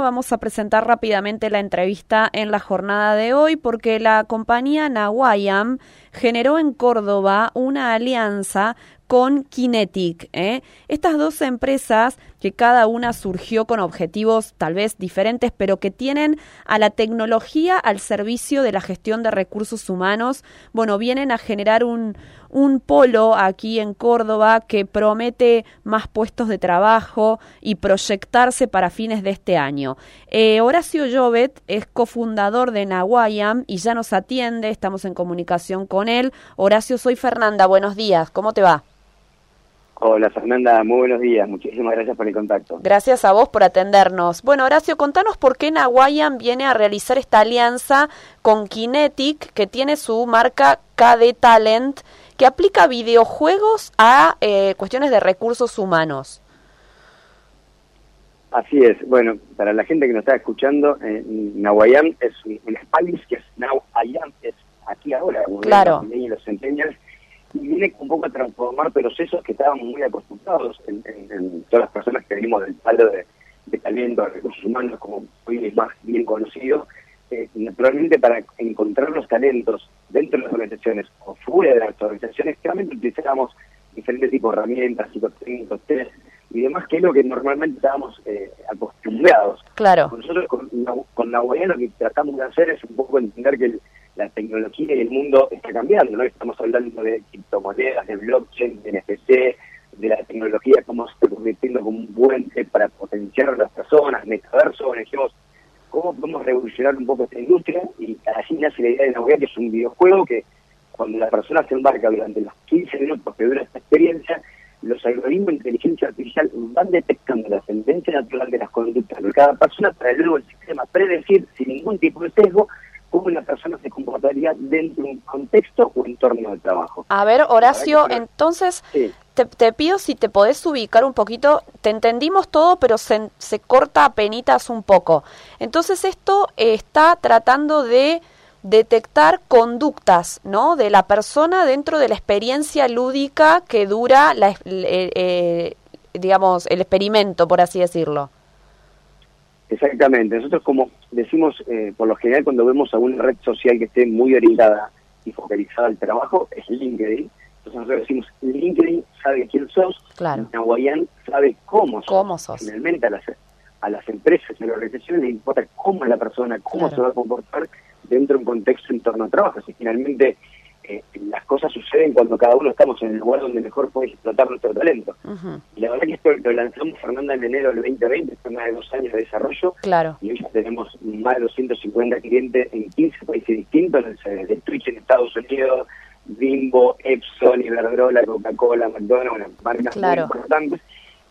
vamos a presentar rápidamente la entrevista en la jornada de hoy porque la compañía Nawayam generó en Córdoba una alianza con Kinetic. ¿eh? Estas dos empresas, que cada una surgió con objetivos tal vez diferentes, pero que tienen a la tecnología al servicio de la gestión de recursos humanos, bueno, vienen a generar un, un polo aquí en Córdoba que promete más puestos de trabajo y proyectarse para fines de este año. Eh, Horacio Llobet es cofundador de Nahuayam y ya nos atiende, estamos en comunicación con él. Horacio, soy Fernanda, buenos días, ¿cómo te va? Hola Fernanda, muy buenos días, muchísimas gracias por el contacto. Gracias a vos por atendernos. Bueno, Horacio, contanos por qué Nahuayam viene a realizar esta alianza con Kinetic, que tiene su marca KD Talent, que aplica videojuegos a eh, cuestiones de recursos humanos. Así es, bueno, para la gente que nos está escuchando, eh, Nahuayam es un, país que es Nahuayam, es aquí ahora, claro. los centenials, y viene un poco a transformar procesos que estábamos muy acostumbrados en, todas las personas que venimos del palo de, talento, de recursos humanos, como hoy es más bien conocido, eh, naturalmente para encontrar los talentos dentro de las organizaciones o fuera de las organizaciones, claramente utilizábamos diferentes tipos de herramientas, psicotécnicos, test y demás, que es lo que normalmente estábamos eh, acostumbrados. Claro. Nosotros con, con la lo que tratamos de hacer es un poco entender que la tecnología y el mundo está cambiando, ¿no? Estamos hablando de criptomonedas, de blockchain, de NFC, de la tecnología, cómo se está convirtiendo como un puente para potenciar a las personas, metaverso, dijimos, cómo podemos revolucionar un poco esta industria y así nace la idea de Navidad, que es un videojuego que cuando la persona se embarca durante los 15 minutos que dura esta experiencia, los algoritmos de inteligencia artificial van detectando la tendencia natural de las conductas de cada persona para luego el sistema predecir sin ningún tipo de sesgo cómo la persona se comportaría dentro de un contexto o entorno de trabajo. A ver, Horacio, entonces te, pido si te podés ubicar un poquito, te entendimos todo, pero se, se corta a penitas un poco. Entonces esto está tratando de detectar conductas, ¿no? De la persona dentro de la experiencia lúdica que dura, la, eh, digamos, el experimento, por así decirlo. Exactamente. Nosotros, como decimos, eh, por lo general, cuando vemos alguna red social que esté muy orientada y focalizada al trabajo, es LinkedIn. Entonces nosotros decimos, LinkedIn sabe quién sos, claro. Nahuayán sabe cómo sos. ¿Cómo sos? Finalmente a las, a las empresas y a las organizaciones les importa cómo es la persona, cómo se va a comportar dentro de un contexto en torno a trabajo. Si finalmente las cosas suceden cuando cada uno estamos en el lugar donde mejor puede explotar nuestro talento. Y la verdad que esto lo lanzamos, Fernanda, en enero del 2020, fue más de dos años de desarrollo. Claro. Y hoy ya tenemos más de 250 clientes en 15 países distintos, de Twitch en Estados Unidos, Bimbo, Epson, Iberdrola, Coca-Cola, McDonald's, marcas muy importantes.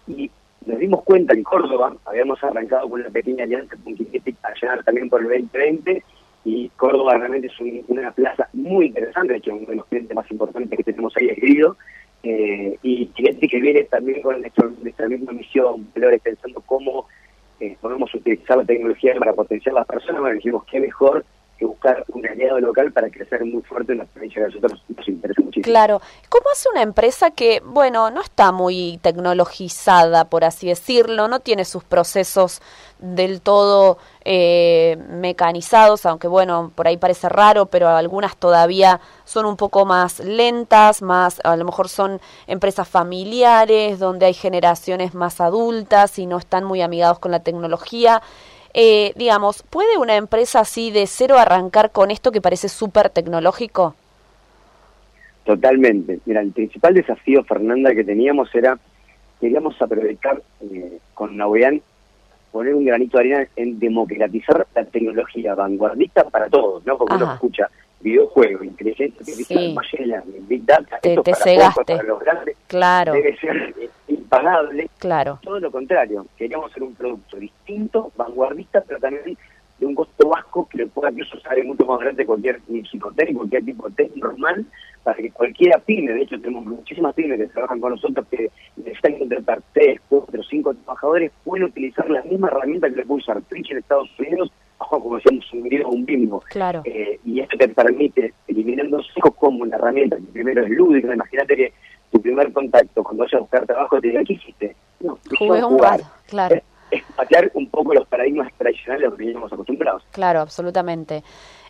Y nos dimos cuenta en Córdoba, habíamos arrancado con una pequeña alianza con Kinetic allá también por el 2020, y Córdoba realmente es una plaza muy interesante, de hecho uno de los clientes más importantes que tenemos ahí es Grido, eh, y cliente que viene también con nuestra, misma misión, pensando cómo eh, podemos utilizar la tecnología para potenciar a las personas, bueno, dijimos qué mejor buscar un aliado local para crecer muy fuerte en la provincia que a nosotros nos interesa muchísimo. Claro. ¿Cómo hace una empresa que, bueno, no está muy tecnologizada, por así decirlo, no tiene sus procesos del todo eh, mecanizados, aunque bueno, por ahí parece raro, pero algunas todavía son un poco más lentas, más, a lo mejor son empresas familiares, donde hay generaciones más adultas y no están muy amigados con la tecnología. Eh, digamos, ¿puede una empresa así de cero arrancar con esto que parece súper tecnológico? Totalmente. Mira, el principal desafío, Fernanda, que teníamos era, queríamos aprovechar eh, con Nauean, poner un granito de arena en democratizar la tecnología vanguardista para todos, ¿no? Porque uno escucha videojuegos, inteligencia artificial, learning, big data, te, esto te para, para los grandes claro. debe ser impagable. Claro. Todo lo contrario, queríamos hacer un producto distinto, vanguardista, pero también de un costo bajo que le pueda incluso salir mucho más grande cualquier psicotécnico, cualquier tipo de test normal, para que cualquiera pyme, de hecho tenemos muchísimas pymes que trabajan con nosotros que necesitan contratar tres, cuatro, cinco trabajadores, pueden utilizar la misma herramienta que le puede usar Twitch en Estados Unidos, bajo como decíamos un video un bimbo. Claro. Eh, y esto te permite, eliminando hijos como una herramienta que primero es lúdica, imagínate que tu primer contacto cuando vayas a buscar trabajo te diga, ¿qué hiciste? No, Jugué un jugar. claro. Es, patear un poco los paradigmas lo que veníamos acostumbrados. Claro, absolutamente.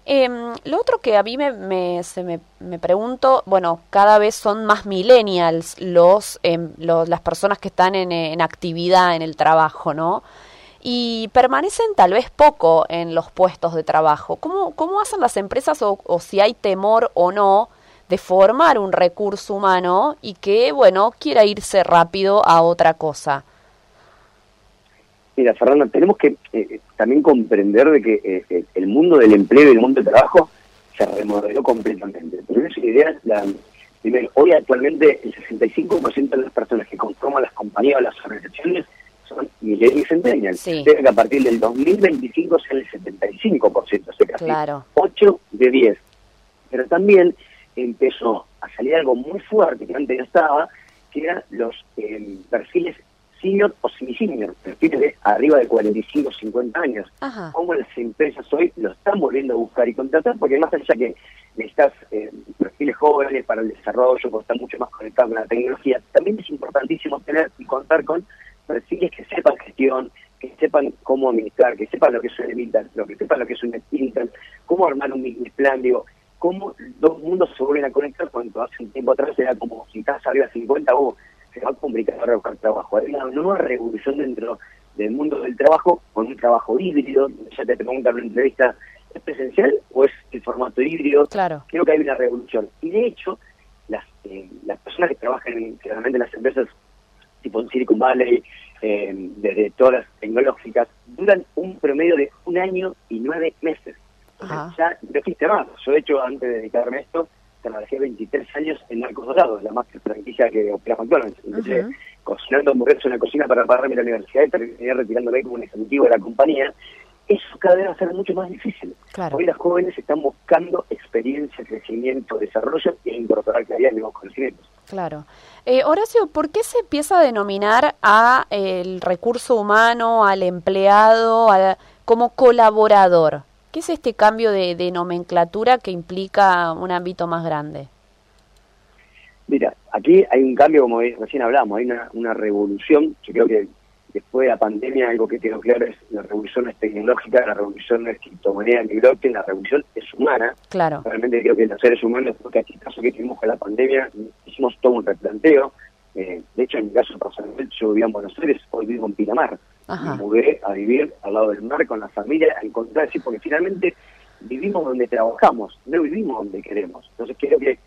Eh, lo otro que a mí me, me, se me, me, pregunto, bueno, cada vez son más millennials los, eh, los las personas que están en, en, actividad en el trabajo, ¿no? Y permanecen tal vez poco en los puestos de trabajo. ¿Cómo, cómo hacen las empresas o, o si hay temor o no de formar un recurso humano y que, bueno, quiera irse rápido a otra cosa? Mira, Fernanda, tenemos que eh, también comprender de que eh, eh, el mundo del empleo y el mundo del trabajo se remodeló completamente. Pero esa idea, la, primero, hoy actualmente el 65% de las personas que conforman las compañías o las organizaciones son millennials y centennials. Sí. que a partir del 2025 sea el 75%, o sea, casi Claro. 8 de 10. Pero también empezó a salir algo muy fuerte que antes no estaba, que eran los eh, perfiles senior o semi-senior, perfiles de arriba de 45 50 años. Ajá. Cómo las empresas hoy lo están volviendo a buscar y contratar, porque más allá que necesitas eh, perfiles jóvenes para el desarrollo, porque están mucho más conectados con la tecnología, también es importantísimo tener y contar con perfiles que sepan gestión, que sepan cómo administrar, que sepan lo que es un Evitan, lo que sepan lo que es un Intel, cómo armar un business plan, digo, cómo dos mundos se vuelven a conectar cuando hace un tiempo atrás era como si estás arriba de 50, oh, se va a complicar ahora buscar trabajo. Hay una nueva revolución dentro del mundo del trabajo con un trabajo híbrido, ya te preguntan en una entrevista, ¿es presencial o es el formato híbrido? Claro. Creo que hay una revolución. Y de hecho, las, eh, las personas que trabajan en, generalmente en las empresas tipo en Silicon Valley, eh, desde todas las tecnológicas, duran un promedio de un año y nueve meses. Ajá. Ya no existe más. Yo, de hecho, antes de dedicarme a esto, trabajé 23 años en Narcos Dorados, la más franquicia que opera McDonald's. Empecé Ujú. cocinando hamburguesas en la cocina para pagarme la universidad y terminé retirándome como un ejecutivo de la compañía. Eso cada vez va a ser mucho más difícil. Claro. Hoy las jóvenes están buscando experiencia, crecimiento, desarrollo e incorporar cada día nuevos conocimientos. Claro. Eh, Horacio, ¿por qué se empieza a denominar a el recurso humano, al empleado, a- como colaborador? ¿Qué es este cambio de, de nomenclatura que implica un ámbito más grande? Mira, aquí hay un cambio, como recién hablamos, hay una, una revolución. Yo creo que después de la pandemia algo que quedó claro es la revolución es tecnológica, la revolución no es criptomoneda ni blockchain, la revolución es humana. Claro. Realmente creo que los seres humanos, porque aquí caso que tuvimos con la pandemia, hicimos todo un replanteo. Eh, de hecho, en mi caso personal, yo vivía en Buenos Aires, hoy vivo en Pinamar. Ajá. Mudé a vivir al lado del mar con la familia, a encontrar, sí, porque finalmente vivimos donde trabajamos, no vivimos donde queremos. Entonces creo que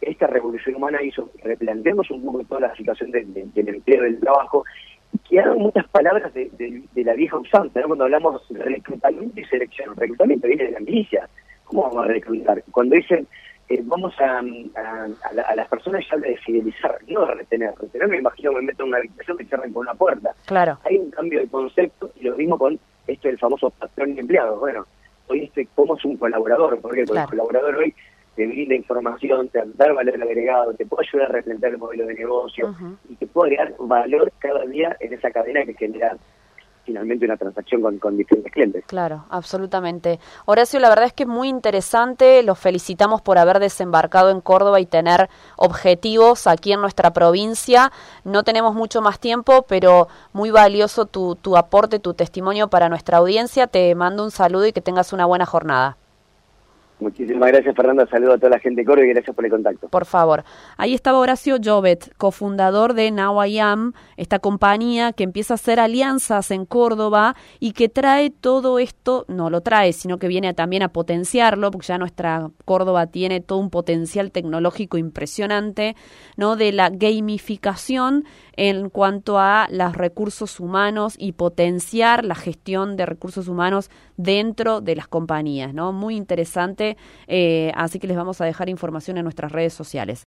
esta revolución humana hizo que replanteemos un poco toda la situación de- de- del empleo, del trabajo, y quedaron muchas palabras de, la vieja usanza, cuando hablamos de reclutamiento y selección. Reclutamiento viene de la milicia. ¿Cómo vamos a reclutar? Cuando dicen eh, vamos a, a, a la- a las personas ya habla de fidelizar, no de retener. Retener me imagino que me meto en una habitación que cierren con una puerta. Claro. Hay un cambio de concepto y lo mismo con esto del famoso patrón y empleado. Bueno, hoy este, ¿cómo es un colaborador? Porque Claro. el colaborador hoy te brinda información, te da valor agregado, te puede ayudar a replantear el modelo de negocio y te puede agregar valor cada día en esa cadena que genera finalmente una transacción con, diferentes clientes. Claro, absolutamente. Horacio, la verdad es que es muy interesante. Los felicitamos por haber desembarcado en Córdoba y tener objetivos aquí en nuestra provincia. No tenemos mucho más tiempo, pero muy valioso tu, tu aporte, tu testimonio para nuestra audiencia. Te mando un saludo y que tengas una buena jornada. Muchísimas gracias, Fernando. Saludo a toda la gente de Córdoba y gracias por el contacto. Por favor. Ahí estaba Horacio Jovet, cofundador de Now I Am, esta compañía que empieza a hacer alianzas en Córdoba y que trae todo esto, no lo trae, sino que viene también a potenciarlo, porque ya nuestra Córdoba tiene todo un potencial tecnológico impresionante, ¿no? De la gamificación en cuanto a los recursos humanos y potenciar la gestión de recursos humanos dentro de las compañías, ¿no? Muy interesante, eh, así que les vamos a dejar información en nuestras redes sociales.